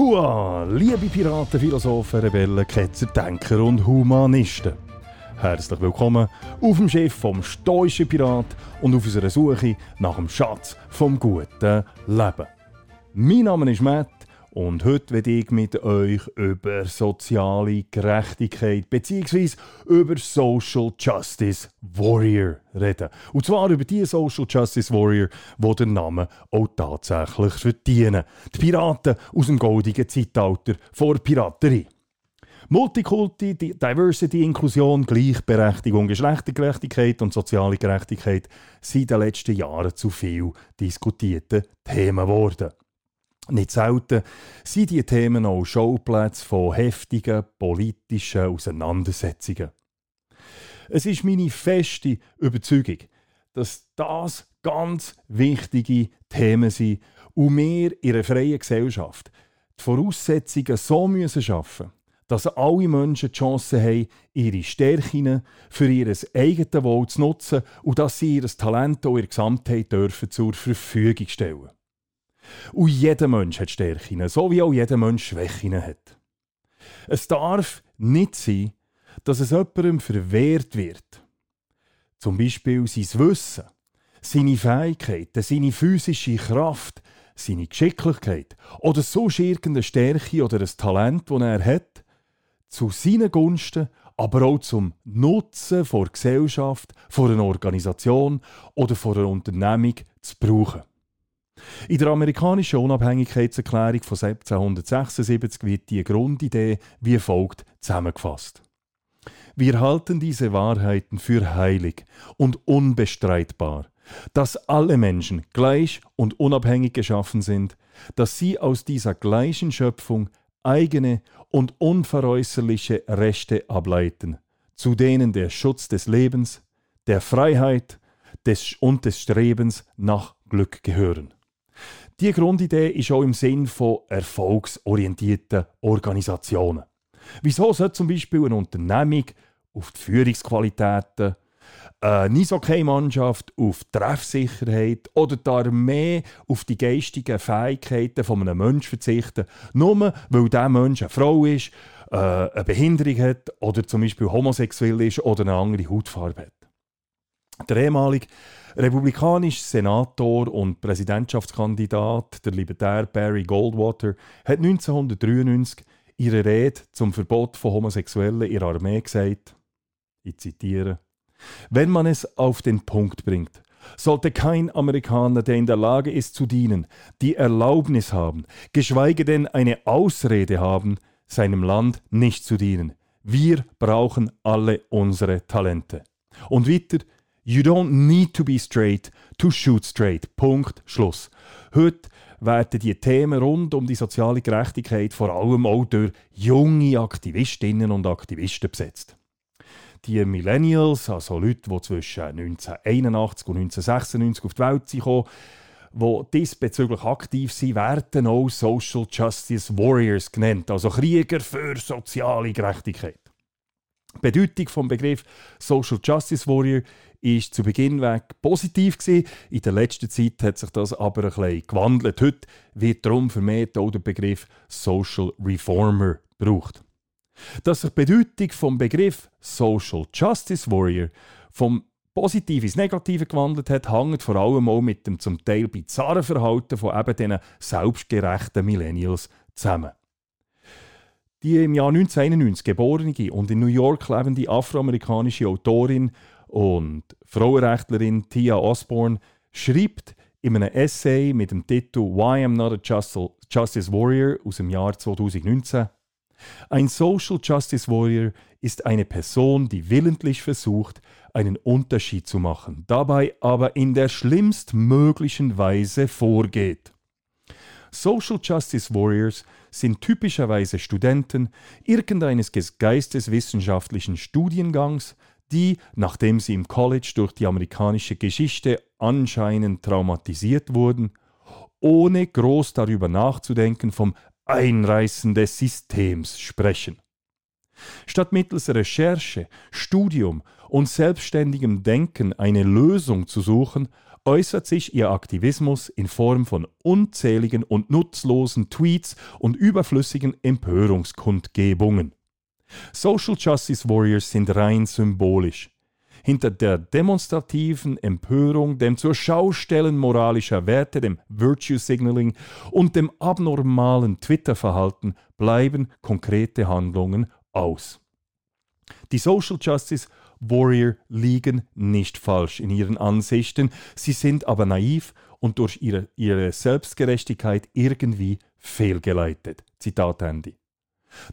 Hua, liebe Piraten, Philosophen, Rebellen, Ketzer, Denker und Humanisten. Herzlich willkommen auf dem Schiff vom stoischen Pirat und auf unserer Suche nach dem Schatz vom guten Leben. Mein Name ist Matt und heute werde ich mit euch über soziale Gerechtigkeit bzw. über Social Justice Warrior reden. Und zwar über die Social Justice Warrior, die den Namen auch tatsächlich verdienen. Die Piraten aus dem goldigen Zeitalter vor Piraterie. Multikulti, Diversity, Inklusion, Gleichberechtigung, Geschlechtergerechtigkeit und soziale Gerechtigkeit sind in den letzten Jahren zu viel diskutierten Themen geworden. Nicht selten sind diese Themen auch Schauplätze von heftigen politischen Auseinandersetzungen. Es ist meine feste Überzeugung, dass das ganz wichtige Themen sind und wir in einer freien Gesellschaft die Voraussetzungen so müssen schaffen dass alle Menschen die Chance haben, ihre Stärken für ihr eigenes Wohl zu nutzen und dass sie ihr Talent auch in der Gesamtheit dürfen zur Verfügung stellen und jeder Mensch hat Stärken, so wie auch jeder Mensch Schwächen hat. Es darf nicht sein, dass es jemandem verwehrt wird. Zum Beispiel sein Wissen, seine Fähigkeiten, seine physische Kraft, seine Geschicklichkeit oder sonst irgendeine Stärke oder ein Talent, das er hat, zu seinen Gunsten, aber auch zum Nutzen vor Gesellschaft, vor einer Organisation oder vor einer Unternehmung zu brauchen. In der amerikanischen Unabhängigkeitserklärung von 1776 wird die Grundidee wie folgt zusammengefasst. Wir halten diese Wahrheiten für heilig und unbestreitbar, dass alle Menschen gleich und unabhängig geschaffen sind, dass sie aus dieser gleichen Schöpfung eigene und unveräußerliche Rechte ableiten, zu denen der Schutz des Lebens, der Freiheit des und des Strebens nach Glück gehören. Die Grundidee ist auch im Sinn von erfolgsorientierten Organisationen. Wieso sollte zum Beispiel eine Unternehmung auf die Führungsqualitäten, eine Eishockey-Mannschaft auf Treffsicherheit oder die Armee auf die geistigen Fähigkeiten von einem Menschen verzichten, nur weil dieser Mensch eine Frau ist, äh, eine Behinderung hat oder zum Beispiel homosexuell ist oder eine andere Hautfarbe hat. Der ehemalige Republikanischer Senator und Präsidentschaftskandidat, der Libertär Barry Goldwater, hat 1993 ihre Rede zum Verbot von Homosexuellen in der Armee gesagt, ich zitiere, wenn man es auf den Punkt bringt, sollte kein Amerikaner, der in der Lage ist zu dienen, die Erlaubnis haben, geschweige denn eine Ausrede haben, seinem Land nicht zu dienen. Wir brauchen alle unsere Talente. Und weiter, You don't need to be straight to shoot straight. Punkt. Schluss. Heute werden die Themen rund um die soziale Gerechtigkeit vor allem auch durch junge Aktivistinnen und Aktivisten besetzt. Die Millennials, also Leute, die zwischen 1981 und 1996 auf die Welt sind, die diesbezüglich aktiv sind, werden auch Social Justice Warriors genannt, also Krieger für soziale Gerechtigkeit. Die Bedeutung des Begriff Social Justice Warrior ist zu Beginn weg positiv gewesen. In der letzten Zeit hat sich das aber ein bisschen gewandelt. Heute wird darum vermehrt auch der Begriff Social Reformer gebraucht. Dass sich die Bedeutung vom Begriff Social Justice Warrior vom positiv ins Negative gewandelt hat, hängt vor allem auch mit dem zum Teil bizarren Verhalten von eben diesen selbstgerechten Millennials zusammen. Die im Jahr 1991 geborene und in New York lebende afroamerikanische Autorin und Frauenrechtlerin Tia Osborne schreibt in einem Essay mit dem Titel Why I'm Not a Justice Warrior aus dem Jahr 2019 ein Social Justice Warrior ist eine Person, die willentlich versucht, einen Unterschied zu machen, dabei aber in der schlimmstmöglichen Weise vorgeht. Social Justice Warriors sind typischerweise Studenten irgendeines geisteswissenschaftlichen Studiengangs, die, nachdem sie im College durch die amerikanische Geschichte anscheinend traumatisiert wurden, ohne groß darüber nachzudenken vom Einreißen des Systems sprechen. Statt mittels Recherche, Studium und selbstständigem Denken eine Lösung zu suchen, äußert sich ihr Aktivismus in Form von unzähligen und nutzlosen Tweets und überflüssigen Empörungskundgebungen. Social Justice Warriors sind rein symbolisch. Hinter der demonstrativen Empörung, dem zur Schaustellen moralischer Werte, dem Virtue Signaling und dem abnormalen Twitter-Verhalten bleiben konkrete Handlungen aus. Die Social Justice Warrior liegen nicht falsch in ihren Ansichten, sie sind aber naiv und durch ihre, ihre Selbstgerechtigkeit irgendwie fehlgeleitet. Zitat Ende.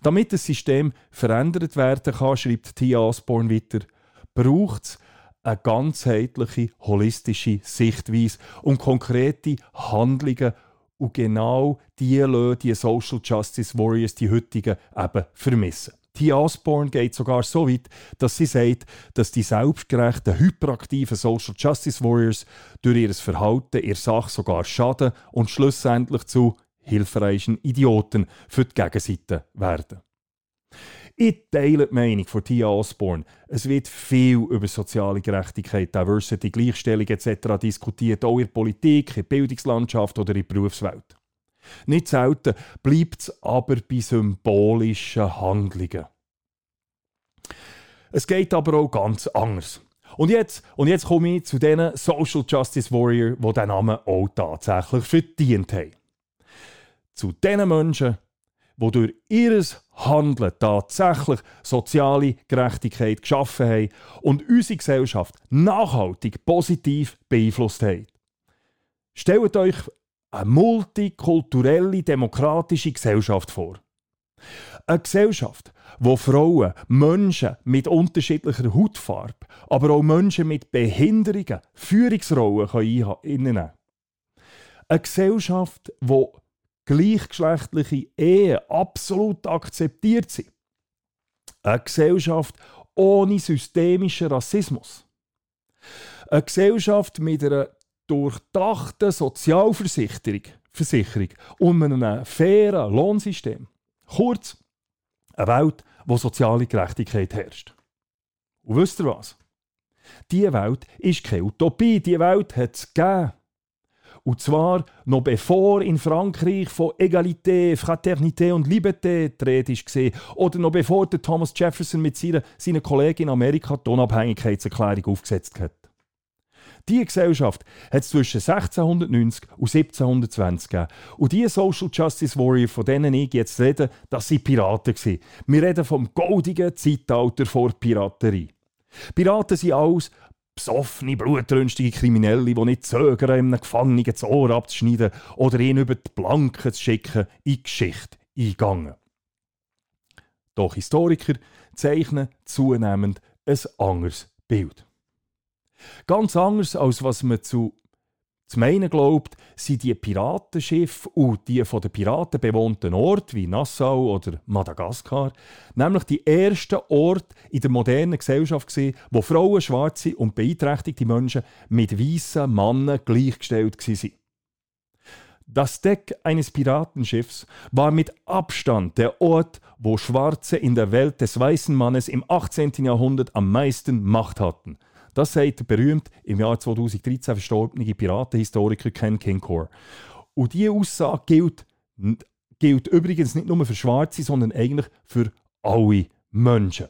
Damit das System verändert werden kann, schreibt Tia Osborne weiter, braucht es eine ganzheitliche, holistische Sichtweise und konkrete Handlungen. Und genau die lassen die Social Justice Warriors, die heutigen, eben vermissen. Tia Osborne geht sogar so weit, dass sie sagt, dass die selbstgerechten, hyperaktiven Social Justice Warriors durch ihr Verhalten ihr Sache sogar schaden und schlussendlich zu hilfreichen Idioten für die Gegenseite werden. Ich teile die Meinung von Tia Osborne. Es wird viel über soziale Gerechtigkeit, Diversity, Gleichstellung etc. diskutiert, auch in der Politik, in der Bildungslandschaft oder in der Berufswelt. Nicht selten bleibt es aber bei symbolischen Handlungen. Es geht aber auch ganz anders. Und jetzt, und jetzt komme ich zu den Social Justice Warrior, die diesen Namen auch tatsächlich verdient haben zu den Menschen, die durch ihr Handeln tatsächlich soziale Gerechtigkeit geschaffen haben und unsere Gesellschaft nachhaltig positiv beeinflusst haben. Stellt euch eine multikulturelle, demokratische Gesellschaft vor. Eine Gesellschaft, wo Frauen, Menschen mit unterschiedlicher Hautfarbe, aber auch Menschen mit Behinderungen Führungsrollen einnehmen können. Eine Gesellschaft, die gleichgeschlechtliche Ehen absolut akzeptiert sind. Eine Gesellschaft ohne systemischen Rassismus. Eine Gesellschaft mit einer durchdachten Sozialversicherung Versicherung und einem fairen Lohnsystem. Kurz, eine Welt, wo soziale Gerechtigkeit herrscht. Und wisst ihr was? Diese Welt ist keine Utopie, diese Welt hat es gegeben. Und zwar noch bevor in Frankreich von Egalité, Fraternité und Liberté die Rede war. Oder noch bevor der Thomas Jefferson mit seiner, seinen Kollegen in Amerika die Unabhängigkeitserklärung aufgesetzt hat. Diese Gesellschaft hat es zwischen 1690 und 1720 gegeben. Und diese Social Justice Warrior, von denen ich jetzt rede, das sind Piraten. Gewesen. Wir reden vom goldigen Zeitalter vor Piraterie. Piraten sind alles besoffene, blutrünstige Kriminelle, die nicht zögern, einem Gefangenen das Ohr abzuschneiden oder ihn über die Planken zu schicken, in die Geschichte eingegangen. Doch Historiker zeichnen zunehmend ein anderes Bild. Ganz anders als was man zu zu meinen glaubt, sind die Piratenschiffe und die von den Piraten bewohnten Orte wie Nassau oder Madagaskar nämlich die ersten Orte in der modernen Gesellschaft gewesen, wo Frauen, schwarze und beeinträchtigte Menschen mit weißen Männern gleichgestellt waren. Das Deck eines Piratenschiffs war mit Abstand der Ort, wo Schwarze in der Welt des weißen Mannes im 18. Jahrhundert am meisten Macht hatten. Das sagt der berühmt im Jahr 2013 verstorbene Piratenhistoriker Ken Kincor. Und diese Aussage gilt, gilt übrigens nicht nur für Schwarze, sondern eigentlich für alle Menschen.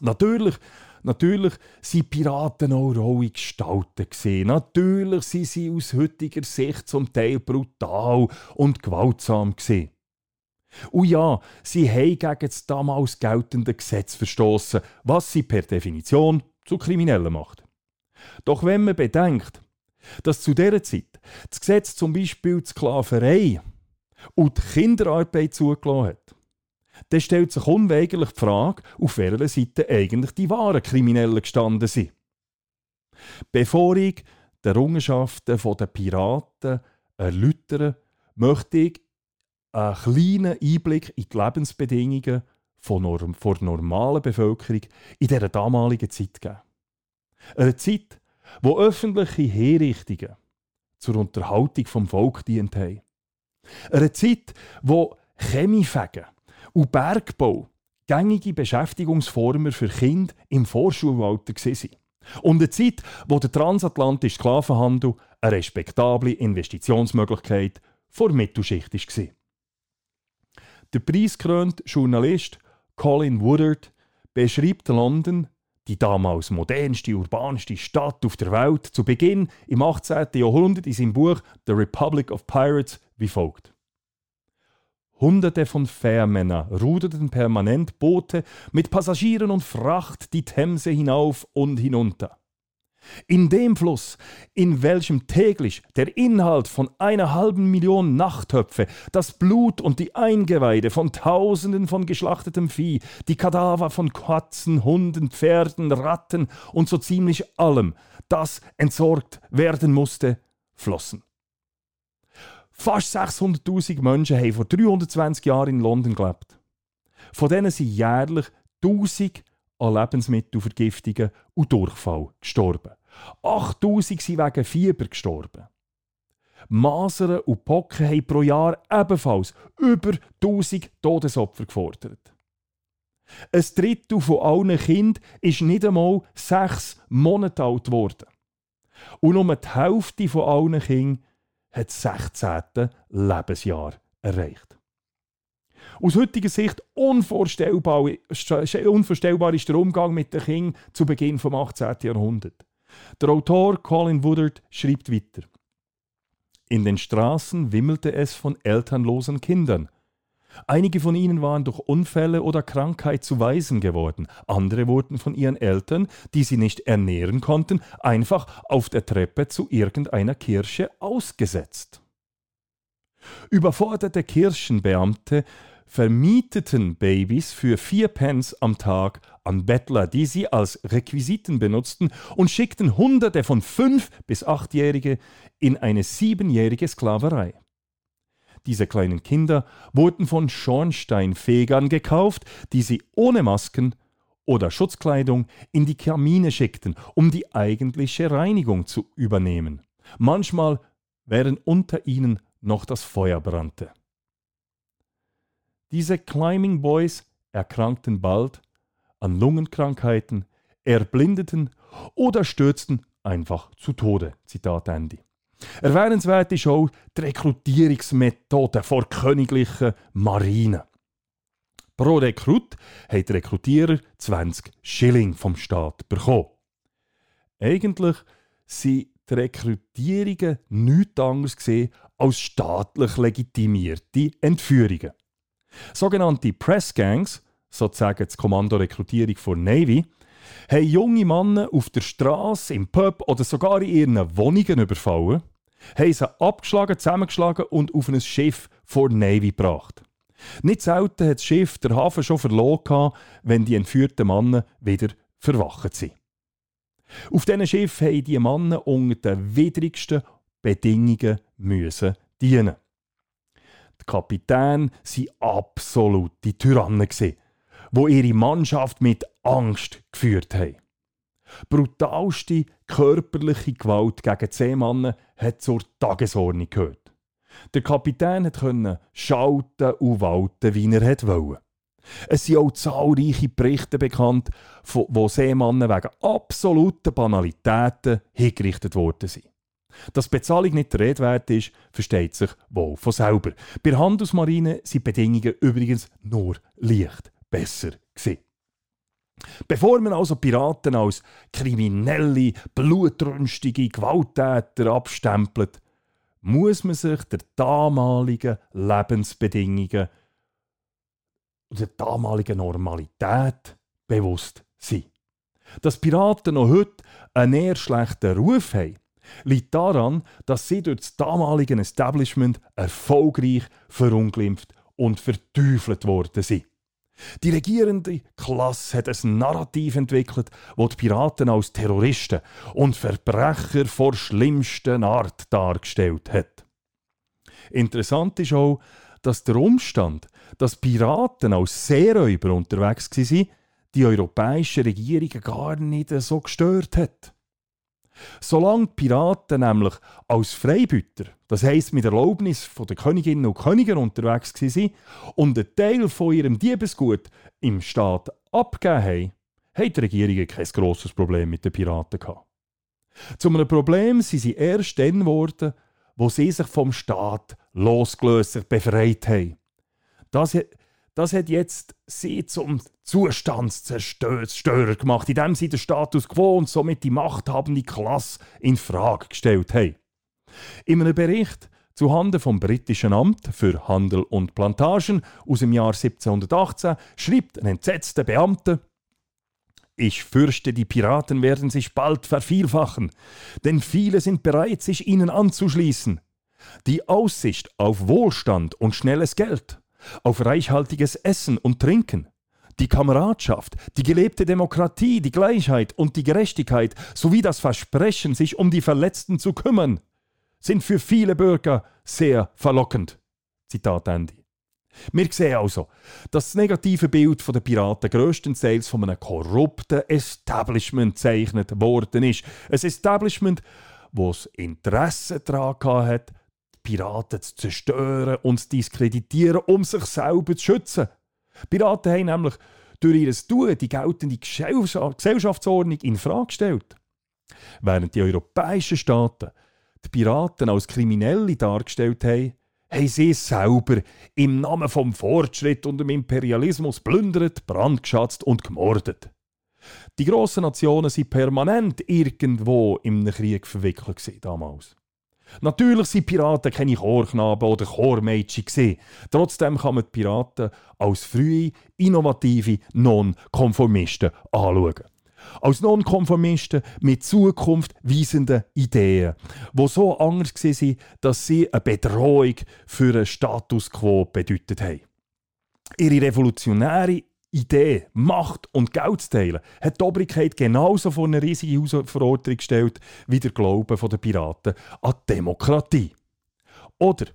Natürlich, natürlich sind Piraten auch rohe Gestalten. Natürlich sind sie aus heutiger Sicht zum Teil brutal und gewaltsam. Und ja, sie haben gegen das damals geltende Gesetz verstoßen, was sie per Definition zu Kriminellen macht. Doch wenn man bedenkt, dass zu dieser Zeit das Gesetz zum Beispiel die Sklaverei und die Kinderarbeit zugelassen hat, dann stellt sich unweigerlich die Frage, auf welcher Seite eigentlich die wahren Kriminellen gestanden sind. Bevor ich die Errungenschaften der Piraten erläutere, möchte ich einen kleinen Einblick in die Lebensbedingungen von norm der normalen Bevölkerung in dieser damaligen Zeit geben. Eine Zeit, wo öffentliche Herrichtungen zur Unterhaltung vom Volk dient haben. Eine Zeit, wo Chemiefegen und Bergbau gängige Beschäftigungsformen für Kinder im Vorschulalter waren. Und eine Zeit, wo der transatlantische Sklavenhandel eine respektable Investitionsmöglichkeit vor Mittelschicht war. Der preisgekrönte Journalist Colin Woodard beschreibt London, die damals modernste, urbanste Stadt auf der Welt, zu Beginn im 18. Jahrhundert in seinem Buch The Republic of Pirates wie folgt. Hunderte von Fährmännern ruderten permanent Boote mit Passagieren und Fracht die Themse hinauf und hinunter. In dem Fluss, in welchem täglich der Inhalt von einer halben Million Nachttöpfe, das Blut und die Eingeweide von Tausenden von geschlachtetem Vieh, die Kadaver von Katzen, Hunden, Pferden, Ratten und so ziemlich allem, das entsorgt werden musste, flossen. Fast 600.000 Menschen haben vor 320 Jahren in London gelebt. Von denen sind jährlich 1000 an Lebensmittelvergiftungen und Durchfall gestorben. 8000 sind wegen Fieber gestorben. Masern und Pocken haben pro Jahr ebenfalls über 1000 Todesopfer gefordert. Ein Drittel von allen Kindern ist nicht einmal sechs Monate alt geworden. Und nur die Hälfte von allen Kindern hat das 16. Lebensjahr erreicht. Aus heutiger Sicht unvorstellbar, unvorstellbar ist der Umgang mit den Kindern zu Beginn des 18. Jahrhunderts. Der Autor Colin Woodard schreibt weiter. In den Straßen wimmelte es von elternlosen Kindern. Einige von ihnen waren durch Unfälle oder Krankheit zu Waisen geworden, andere wurden von ihren Eltern, die sie nicht ernähren konnten, einfach auf der Treppe zu irgendeiner Kirche ausgesetzt. Überforderte Kirchenbeamte vermieteten Babys für vier Pence am Tag an Bettler, die sie als Requisiten benutzten, und schickten Hunderte von fünf- bis achtjährige in eine siebenjährige Sklaverei. Diese kleinen Kinder wurden von Schornsteinfegern gekauft, die sie ohne Masken oder Schutzkleidung in die Kamine schickten, um die eigentliche Reinigung zu übernehmen. Manchmal während unter ihnen noch das Feuer brannte. Diese Climbing Boys erkrankten bald an Lungenkrankheiten, erblindeten oder stürzten einfach zu Tode. Zitat Ende. Erwähnenswert ist auch die Rekrutierungsmethode vor königlichen Marine. Pro Rekrut hat der Rekrutierer 20 Schilling vom Staat bekommen. Eigentlich sind die Rekrutierungen nichts anderes gesehen als staatlich legitimierte Entführungen. Sogenannte Pressgangs, sozusagen das Kommando Rekrutierung vor Navy, haben junge Männer auf der Straße, im Pub oder sogar in ihren Wohnungen überfallen, haben sie abgeschlagen, zusammengeschlagen und auf ein Schiff vor Navy gebracht. Nicht selten hat das Schiff der Hafen schon verloren, wenn die entführten Männer wieder verwacht sind. Auf diesen Schiff haben die Männer unter den widrigsten Bedingungen dienen. Die Kapitäne waren absolute Tyrannen, die ihre Mannschaft mit Angst geführt haben. Brutalste körperliche Gewalt gegen zehn Männer hat zur Tagesordnung gehört. Der Kapitän konnte schalten und walten, wie er wollte. Es sind auch zahlreiche Berichte bekannt, wo Seemänner wegen absoluter Banalitäten hingerichtet worden sind. Dass Bezahlung nicht der Rede wert ist, versteht sich wohl von selber. Bei Handelsmarine sind die Bedingungen übrigens nur leicht besser gewesen. Bevor man also Piraten als kriminelle, blutrünstige Gewalttäter abstempelt, muss man sich der damaligen Lebensbedingungen und der damaligen Normalität bewusst sein. Dass Piraten noch heute einen eher schlechten Ruf haben, liegt daran, dass sie durch das damalige Establishment erfolgreich verunglimpft und verteufelt worden sind. Die regierende Klasse hat ein Narrativ entwickelt, wo die Piraten als Terroristen und Verbrecher vor schlimmsten Art dargestellt hat. Interessant ist auch, dass der Umstand, dass Piraten als Seeräuber unterwegs waren, die europäischen Regierungen gar nicht so gestört hat. Solange die Piraten nämlich als Freibüter, das heisst mit Erlaubnis von der Königinnen und Königen unterwegs waren und einen Teil von ihrem Diebesgut im Staat abgegeben haben, hat die Regierung kein grosses Problem mit den Piraten. Zu einem Problem sind sie erst dann geworden, wo sie sich vom Staat losgelöst, befreit haben. Das, das hat jetzt sie zum Zustandszerstörer gemacht, indem sie den Status quo und somit die machthabende Klasse in Frage gestellt haben. In einem Bericht zuhanden vom britischen Amt für Handel und Plantagen aus dem Jahr 1718 schreibt ein entsetzter Beamter, ich fürchte, die Piraten werden sich bald vervielfachen, denn viele sind bereit, sich ihnen anzuschließen. Die Aussicht auf Wohlstand und schnelles Geld, auf reichhaltiges Essen und Trinken, die Kameradschaft, die gelebte Demokratie, die Gleichheit und die Gerechtigkeit sowie das Versprechen, sich um die Verletzten zu kümmern, sind für viele Bürger sehr verlockend. Zitat Ende. Wir sehen also, dass das negative Bild der Piraten grösstenteils von einem korrupten Establishment gezeichnet worden ist. Ein Establishment, das Interesse daran hat, Piraten zu zerstören und zu diskreditieren, um sich selber zu schützen. Piraten haben nämlich durch ihr Tun die geltende Gesellschaftsordnung in Frage gestellt. Während die europäischen Staaten die Piraten als Kriminelle dargestellt haben, haben sie selber im Namen vom Fortschritt und dem Imperialismus plündert, brandgeschatzt und gemordet. Die grossen Nationen sind permanent irgendwo im Krieg verwickelt damals. Natürlich sind Piraten keine Chorknaben oder Chormädchen Trotzdem kann man die Piraten als frühe, innovative Non-Konformisten anschauen als Nonkonformisten mit zukunftweisenden Ideen, wo so anders waren, dass sie eine Bedrohung für einen Status quo bedeutet haben. Ihre revolutionäre Idee, Macht und Geld zu teilen, hat die Obrigkeit genauso vor eine riesige Herausforderung gestellt wie der Glaube der Piraten an die Demokratie. Oder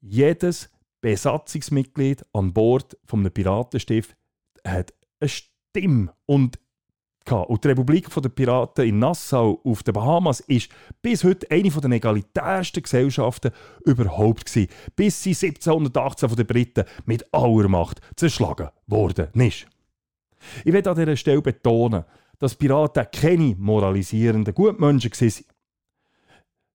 jedes Besatzungsmitglied an Bord vom Piratenstift hat eine Stimme und und die Republik der Piraten in Nassau auf den Bahamas ist bis heute eine der egalitärsten Gesellschaften überhaupt gewesen, bis sie 1718 von den Briten mit aller Macht zerschlagen worden ist. Ich will an dieser Stelle betonen, dass Piraten keine moralisierenden Gutmenschen waren.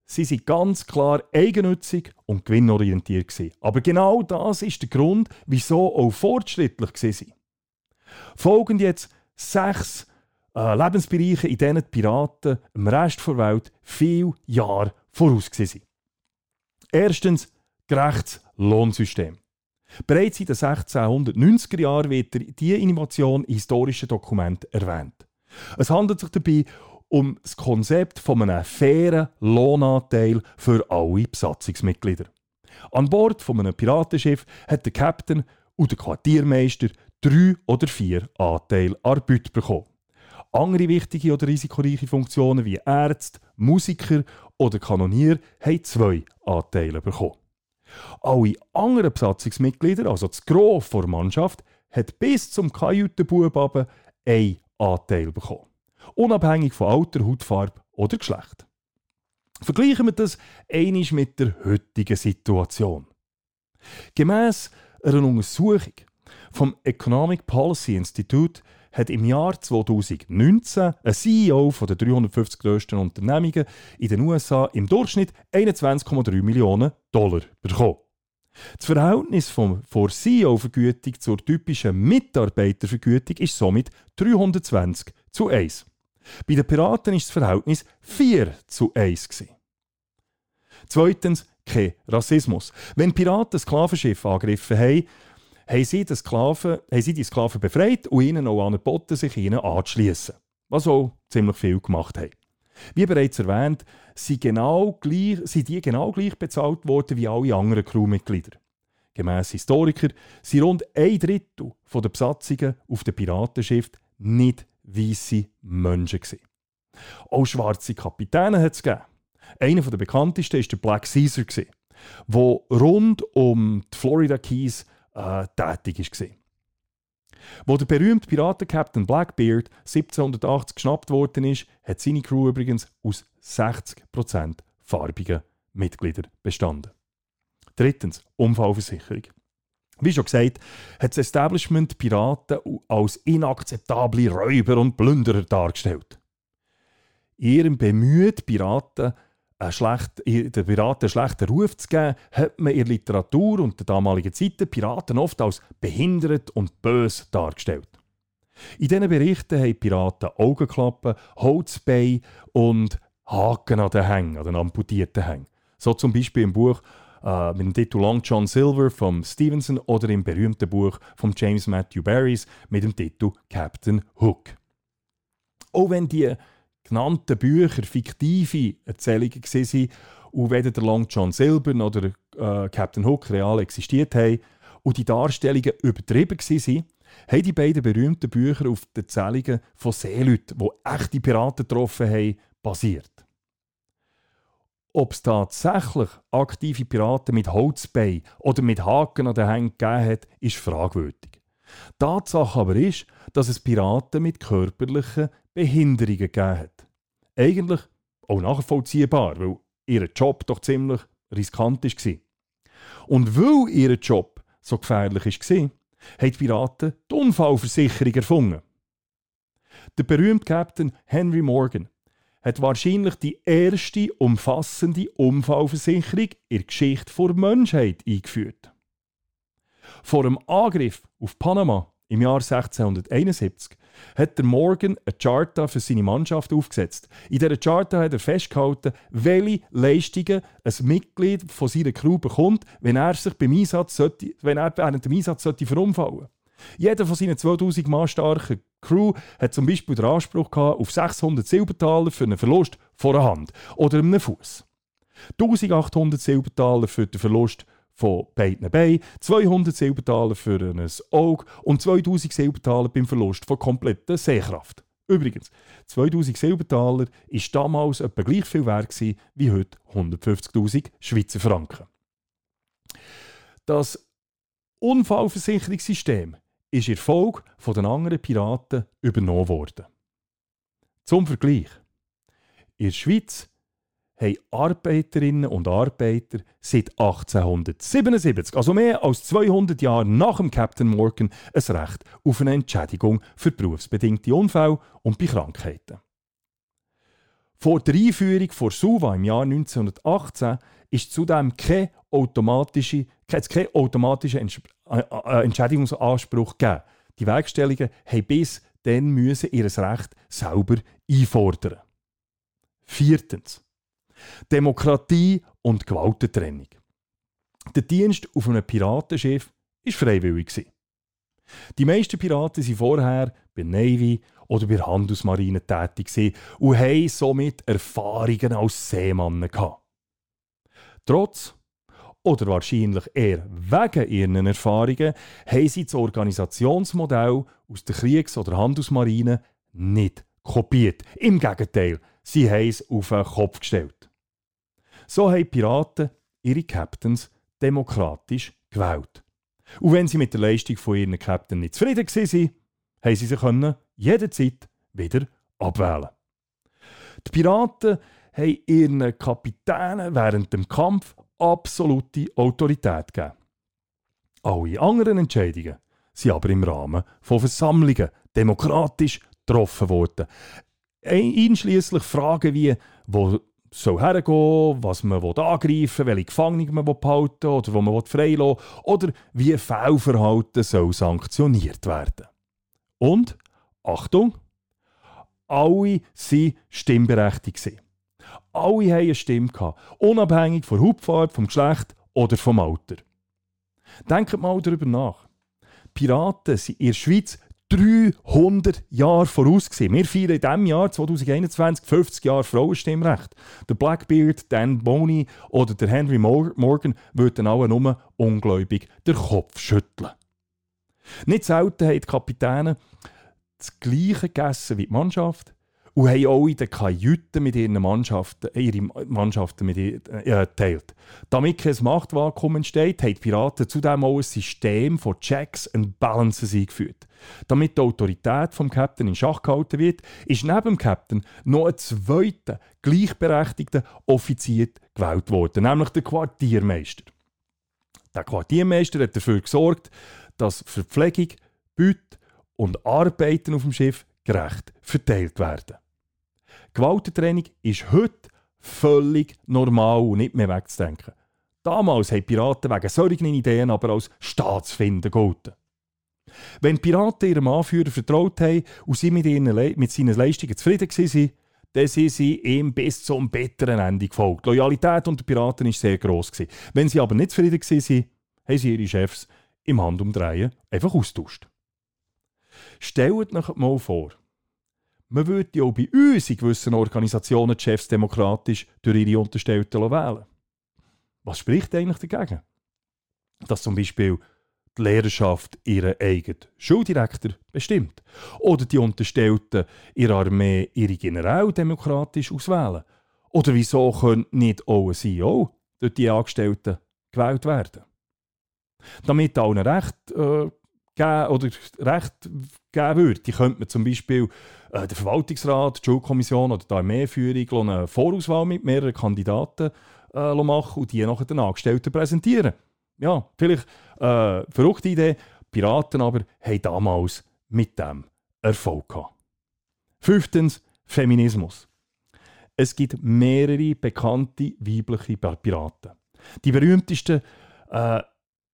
Sie waren ganz klar eigennützig und gewinnorientiert. Aber genau das ist der Grund, wieso auch fortschrittlich waren. Folgen jetzt sechs äh, Lebensbereiche, in denen die Piraten im Rest der Welt viel Jahre voraus waren. Erstens gerechtes Lohnsystem. Bereits in den 1690er Jahren wird diese Innovation in historischen Dokumenten erwähnt. Es handelt sich dabei um das Konzept von einem fairen Lohnanteil für alle Besatzungsmitglieder. An Bord von einem Piratenschiff hat der Captain und der Quartiermeister drei oder vier Anteile an Beute bekommen. Andere wichtige oder risikoreiche Funktionen wie Ärzte, Musiker oder Kanonier haben zwei Anteile bekommen. Alle anderen Besatzungsmitglieder, also das Gros der Mannschaft, hat bis zum Kajütenbub einen Anteil bekommen. Unabhängig von Alter, Hautfarbe oder Geschlecht. Vergleichen wir das einisch mit der heutigen Situation. Gemäss einer Untersuchung vom Economic Policy Institute hat im Jahr 2019 ein CEO von den 350 grössten Unternehmungen in den USA im Durchschnitt 21,3 Millionen Dollar bekommen. Das Verhältnis von CEO-Vergütung zur typischen Mitarbeitervergütung ist somit 320 zu 1. Bei den Piraten ist das Verhältnis 4 zu 1. Gewesen. Zweitens, kein Rassismus. Wenn Piraten Sklavenschiffe angegriffen haben, haben sie, die Sklaven, haben sie die Sklaven befreit und ihnen auch angeboten, sich ihnen anzuschließen. Was auch ziemlich viel gemacht haben. Wie bereits erwähnt, sind, genau gleich, sind die genau gleich bezahlt worden wie alle anderen Crewmitglieder. Gemäss Historiker sind rund ein Drittel der Besatzungen auf dem Piratenschiff nicht weiße Menschen. Gewesen. Auch schwarze Kapitäne hat es gegeben. Einer der bekanntesten war der Black Caesar, der rund um die Florida Keys äh, tätig war. Wo der berühmte Piratenkapitän Blackbeard 1780 geschnappt worden ist, hat seine Crew übrigens aus 60% farbigen Mitgliedern bestanden. Drittens, Unfallversicherung. Wie schon gesagt, hat das Establishment Piraten als inakzeptable Räuber und Plünderer dargestellt. Ihrem Bemühen, Piraten schlecht, den Piraten einen schlechten Ruf zu geben, hat man in der Literatur und der damaligen Zeit Piraten oft als behindert und bös dargestellt. In diesen Berichten haben Piraten Augenklappen, Holzbein und Haken an den Hängen, an den amputierten Hängen. So zum Beispiel im Buch äh, mit dem Titel Long John Silver von Stevenson oder im berühmten Buch von James Matthew Barrys mit dem Titel Captain Hook. Auch wenn die genannten Bücher fiktive Erzählungen waren und weder der Long John Silver noch der äh, Captain Hook real existiert haben und die Darstellungen übertrieben waren, haben die beiden berühmten Bücher auf den Erzählungen von Seeleuten, die echte Piraten getroffen haben, basiert. Ob es tatsächlich aktive Piraten mit Holzbein oder mit Haken an den Hängen gegeben hat, ist fragwürdig. Tatsache aber ist, dass es Piraten mit körperlichen Behinderungen gegeben hat. Eigentlich auch nachvollziehbar, weil ihr Job doch ziemlich riskant war. Und weil ihr Job so gefährlich war, haben die Piraten die Unfallversicherung erfunden. Der berühmte Captain Henry Morgan hat wahrscheinlich die erste umfassende Unfallversicherung in der Geschichte der Menschheit eingeführt. Vor dem Angriff auf Panama im Jahr 1671 hat der Morgan eine Charta für seine Mannschaft aufgesetzt. In dieser Charta hat er festgehalten, welche Leistungen ein Mitglied von seiner Crew bekommt, wenn er sich beim Einsatz sollte, wenn er während dem Einsatz sollte verunfallen jeder von seinen 2000 Mann starken Crew hat zum Beispiel den Anspruch gehabt auf 600 Silbertaler für einen Verlust von einer Hand oder einem Fuß. 1800 Silbertaler für den Verlust von beiden Beinen, 200 Silbertaler für ein Auge und 2000 Silbertaler beim Verlust von kompletter Sehkraft. Übrigens, 2000 Silbertaler war damals etwa gleich viel wert wie heute 150.000 Schweizer Franken. Das Unfallversicherungssystem ist in Folge von den anderen Piraten übernommen worden. Zum Vergleich. In der Schweiz haben Arbeiterinnen und Arbeiter seit 1877, also mehr als 200 Jahre nach dem Captain Morgan, ein Recht auf eine Entschädigung für berufsbedingte Unfälle und bei Krankheiten. Vor der Einführung von SUVA im Jahr 1918 ist zudem kein automatischer kein automatischer äh, äh, Entschädigungsanspruch gegeben. Die Werkstellungen haben bis dann ihr Recht selber einfordern. Viertens. Demokratie und Gewaltentrennung. Der Dienst auf einem Piratenschiff war freiwillig. Die meisten Piraten waren vorher bei Navy oder bei Handelsmarine tätig und haben somit Erfahrungen als Seemann Trotz oder wahrscheinlich eher wegen ihren Erfahrungen, haben sie das Organisationsmodell aus der Kriegs- oder Handelsmarine nicht kopiert. Im Gegenteil, sie haben es auf den Kopf gestellt. So haben Piraten ihre Captains demokratisch gewählt. Und wenn sie mit der Leistung von ihren Captain nicht zufrieden waren, haben sie sie jederzeit wieder abwählen. Die Piraten haben ihren Kapitänen während dem Kampf absolute Autorität gegeben. Alle anderen Entscheidungen sind aber im Rahmen von Versammlungen demokratisch getroffen worden. Einschließlich Fragen wie, soll hergehen, was man angreifen will, welche Gefangene man behalten oder wo man freilassen oder wie Fehlverhalten soll sanktioniert werden. Und, Achtung, alle waren stimmberechtigt. Alle hatten eine Stimme, unabhängig von Hauptfarbe, vom Geschlecht oder vom Alter. Denkt mal darüber nach. Piraten sind in der Schweiz 300 Jahre voraus. Gewesen. Wir feiern in diesem Jahr 2021 50 Jahre Frauenstimmrecht. Der Blackbeard, Dan Boney oder der Henry Morgan würden alle nur ungläubig den Kopf schütteln. Nicht selten haben die Kapitäne das Gleiche gegessen wie die Mannschaft, und haben auch in den Kajüten mit ihren Mannschaften, äh, ihre Mannschaften mit ihr, äh, geteilt. Damit kein Machtvakuum entsteht, haben die Piraten zudem auch ein System von Checks and Balances eingeführt. Damit die Autorität vom Captain in Schach gehalten wird, ist neben dem Captain noch ein zweiter gleichberechtigter Offizier gewählt worden, nämlich der Quartiermeister. Der Quartiermeister hat dafür gesorgt, dass Verpflegung, Beute und Arbeiten auf dem Schiff gerecht verteilt werden. Gewaltentraining ist heute völlig normal und nicht mehr wegzudenken. Damals haben Piraten wegen solchen Ideen aber als Staatsfinden gelten. Wenn Piraten ihrem Anführer vertraut haben und sie mit, ihren Le mit seinen Leistungen zufrieden waren, dann sind sie ihm bis zum bitteren Ende gefolgt. Die Loyalität unter Piraten war sehr gross. Wenn sie aber nicht zufrieden waren, haben sie ihre Chefs im Handumdrehen einfach austauscht. Stellt euch mal vor, man würde ja auch bei uns in gewissen Organisationen die Chefs demokratisch durch ihre Unterstellten wählen. Was spricht eigentlich dagegen? Dass zum Beispiel die Lehrerschaft ihren eigenen Schuldirektor bestimmt. Oder die Unterstellten ihrer Armee ihre General demokratisch auswählen. Oder wieso können nicht auch ein CEO durch die Angestellten gewählt werden? Damit allen Recht äh, oder Recht geben würde, könnte man zum Beispiel äh, der Verwaltungsrat, die Schulkommission oder die Armeeführung eine Vorauswahl mit mehreren Kandidaten äh, machen und die nachher den Angestellten präsentieren. Ja, vielleicht äh, verrückte Idee, Piraten aber haben damals mit dem Erfolg gehabt. Fünftens, Feminismus. Es gibt mehrere bekannte weibliche Piraten. Die berühmtesten äh,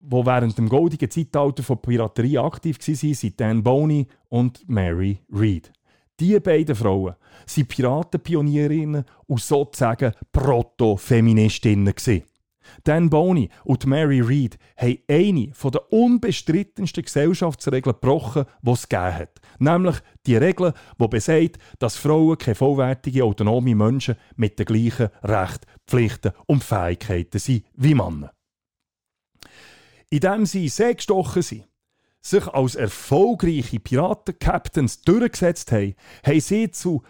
die während dem goldigen Zeitalter von Piraterie aktiv waren, sind Dan Boney und Mary Read. Diese beiden Frauen waren Piratenpionierinnen und sozusagen Proto-Feministinnen. Dan Boney und Mary Read haben eine der unbestrittensten Gesellschaftsregeln gebrochen, die es gegeben hat. Nämlich die Regel, die besagt, dass Frauen keine vollwertigen, autonome Menschen mit den gleichen Rechten, Pflichten und Fähigkeiten sind wie Männer indem sie sehr gestochen sind, sich als erfolgreiche Piraten-Captains durchgesetzt haben, haben sie zu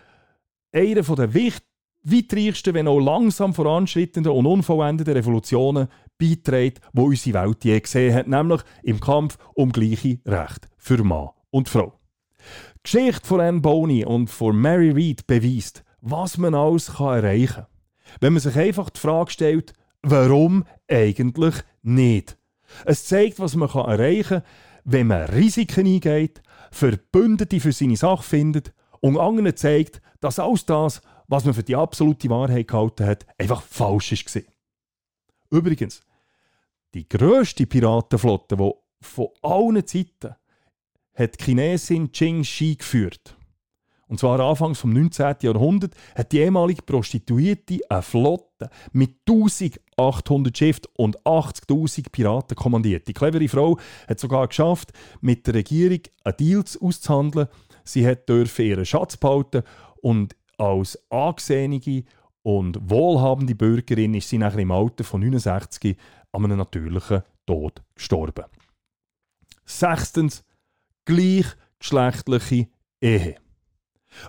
einer der weitreichsten, wenn auch langsam voranschreitenden und unvollendeten Revolutionen beitragen, die unsere Welt je gesehen hat, nämlich im Kampf um gleiche Rechte für Mann und Frau. Die Geschichte von Anne Boney und von Mary Read beweist, was man alles erreichen kann. Wenn man sich einfach die Frage stellt, warum eigentlich nicht? Es zeigt, was man erreichen kann, wenn man Risiken eingeht, Verbündete für seine Sache findet und anderen zeigt, dass alles das, was man für die absolute Wahrheit gehalten hat, einfach falsch war. Übrigens, die grösste Piratenflotte, die von allen Zeiten hat die Chinesin Ching Shi geführt. Und zwar anfangs vom 19. Jahrhundert hat die ehemalige Prostituierte eine Flotte mit 1800 Schiffen und 80.000 Piraten kommandiert. Die clevere Frau hat sogar geschafft, mit der Regierung einen Deal auszuhandeln. Sie hat dürfen ihren Schatz behalten und als angesehene und wohlhabende Bürgerin ist sie nachher im Alter von 69 an einem natürlichen Tod gestorben. Sechstens, gleichgeschlechtliche Ehe.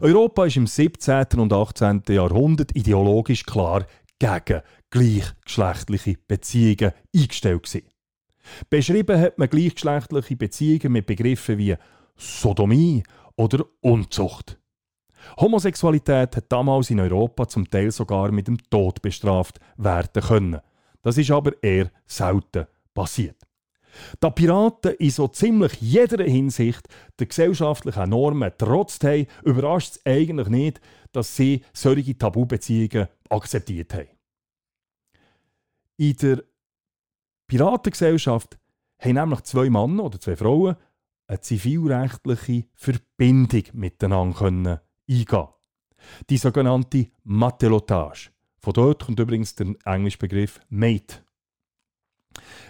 Europa ist im 17. und 18. Jahrhundert ideologisch klar gegen gleichgeschlechtliche Beziehungen eingestellt gewesen. Beschrieben hat man gleichgeschlechtliche Beziehungen mit Begriffen wie Sodomie oder Unzucht. Homosexualität hat damals in Europa zum Teil sogar mit dem Tod bestraft werden können. Das ist aber eher selten passiert. Da Piraten in so ziemlich jeder Hinsicht der gesellschaftlichen Normen trotz haben, überrascht es eigentlich nicht, dass sie solche Tabubeziehungen akzeptiert haben. In der Piratengesellschaft haben nämlich zwei Männer oder zwei Frauen eine zivilrechtliche Verbindung miteinander eingehen Die sogenannte Matelotage. Von dort kommt übrigens der englische Begriff Mate.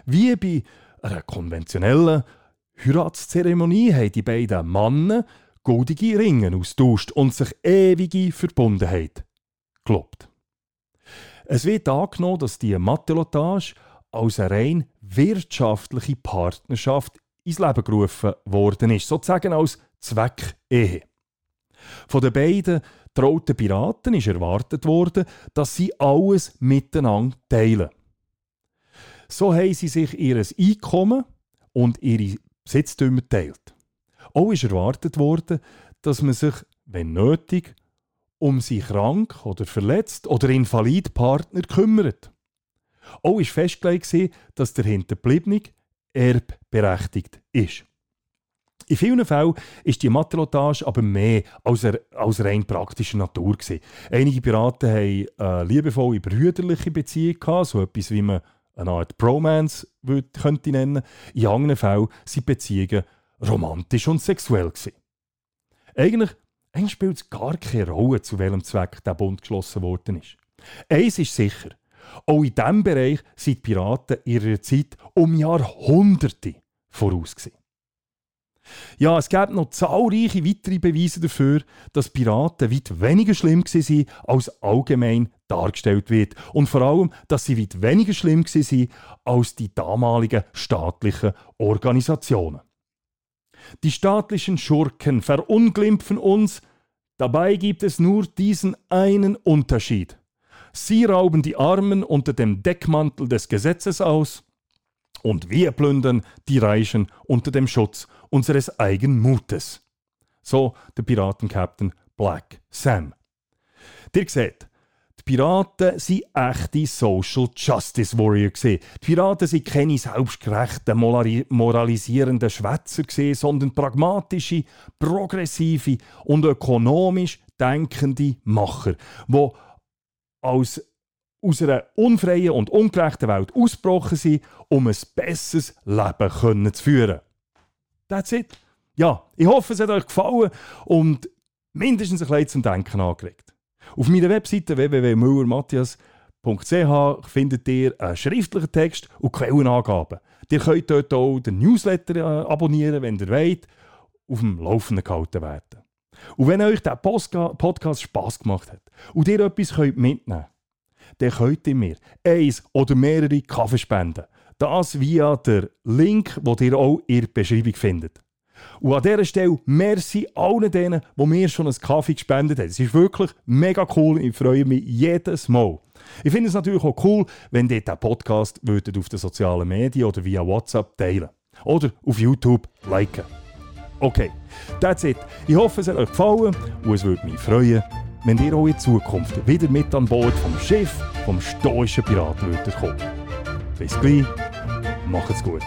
Wie bei einer konventionellen Heiratszeremonie haben die beiden Männer goldige Ringe austauscht und sich ewige Verbundenheit gelobt. Es wird angenommen, dass die Matelotage als eine rein wirtschaftliche Partnerschaft ins Leben gerufen worden ist, sozusagen als Zweckehe. Von den beiden trauten Piraten ist erwartet worden, dass sie alles miteinander teilen. So haben sie sich ihr Einkommen und ihre Besitztümer teilt. Auch ist erwartet worden, dass man sich, wenn nötig, um sie krank oder verletzt oder invalid Partner kümmert. Auch war festgelegt, dass der Hinterbliebene erbberechtigt ist. In vielen Fällen ist die Matelotage aber mehr als, er, als rein praktischer Natur. Gewesen. Einige Piraten haben eine liebevolle brüderliche Beziehung, so etwas wie man eine Art Bromance könnte nennen. In anderen Fällen sind Beziehungen romantisch und sexuell. Gewesen. Eigentlich, eigentlich spielt es gar keine Rolle, zu welchem Zweck der Bund geschlossen worden ist. Eins ist sicher, auch in diesem Bereich sind die Piraten ihrer Zeit um Jahrhunderte voraus. Gewesen. Ja, es gibt noch zahlreiche weitere Beweise dafür, dass Piraten weit weniger schlimm waren, als allgemein dargestellt wird. Und vor allem, dass sie weit weniger schlimm waren als die damaligen staatlichen Organisationen. Die staatlichen Schurken verunglimpfen uns, dabei gibt es nur diesen einen Unterschied. Sie rauben die Armen unter dem Deckmantel des Gesetzes aus, und wir plündern die Reichen unter dem Schutz unseres eigenen Mutes. So der Piratenkapitän Black Sam. Ihr seht, die Piraten waren echte Social Justice Warrior. Die Piraten waren keine selbstgerechten, moralisierenden Schwätzer, sondern pragmatische, progressive und ökonomisch denkende Macher, die als aus einer unfreien und ungerechten Welt ausgebrochen sind, um ein besseres Leben zu führen. That's it. Ja, ich hoffe, es hat euch gefallen und mindestens ein bisschen zum Denken angeregt. Auf meiner Webseite www.müllermatthias.ch findet ihr einen schriftlichen Text und Quellenangaben. Ihr könnt dort auch den Newsletter äh, abonnieren, wenn ihr wollt, auf dem Laufenden gehalten werden. Und wenn euch der Podcast Spass gemacht hat und ihr etwas mitnehmen könnt, dann könnt ihr mir eins oder mehrere Kaffee spenden. Das via der Link, den ihr auch in der Beschreibung findet. Und an dieser Stelle merci allen denen, die mir schon einen Kaffee gespendet haben. Es ist wirklich mega cool. Ich freue mich jedes Mal. Ich finde es natürlich auch cool, wenn ihr diesen Podcast würdet auf den sozialen Medien oder via WhatsApp teilen Oder auf YouTube liken. Okay, that's it. Ich hoffe, es hat euch gefallen und es würde mich freuen, wenn ihr auch in Zukunft wieder mit an Bord vom Schiff vom stoischen Piraten würdet kommen. Bis gleich, macht's gut.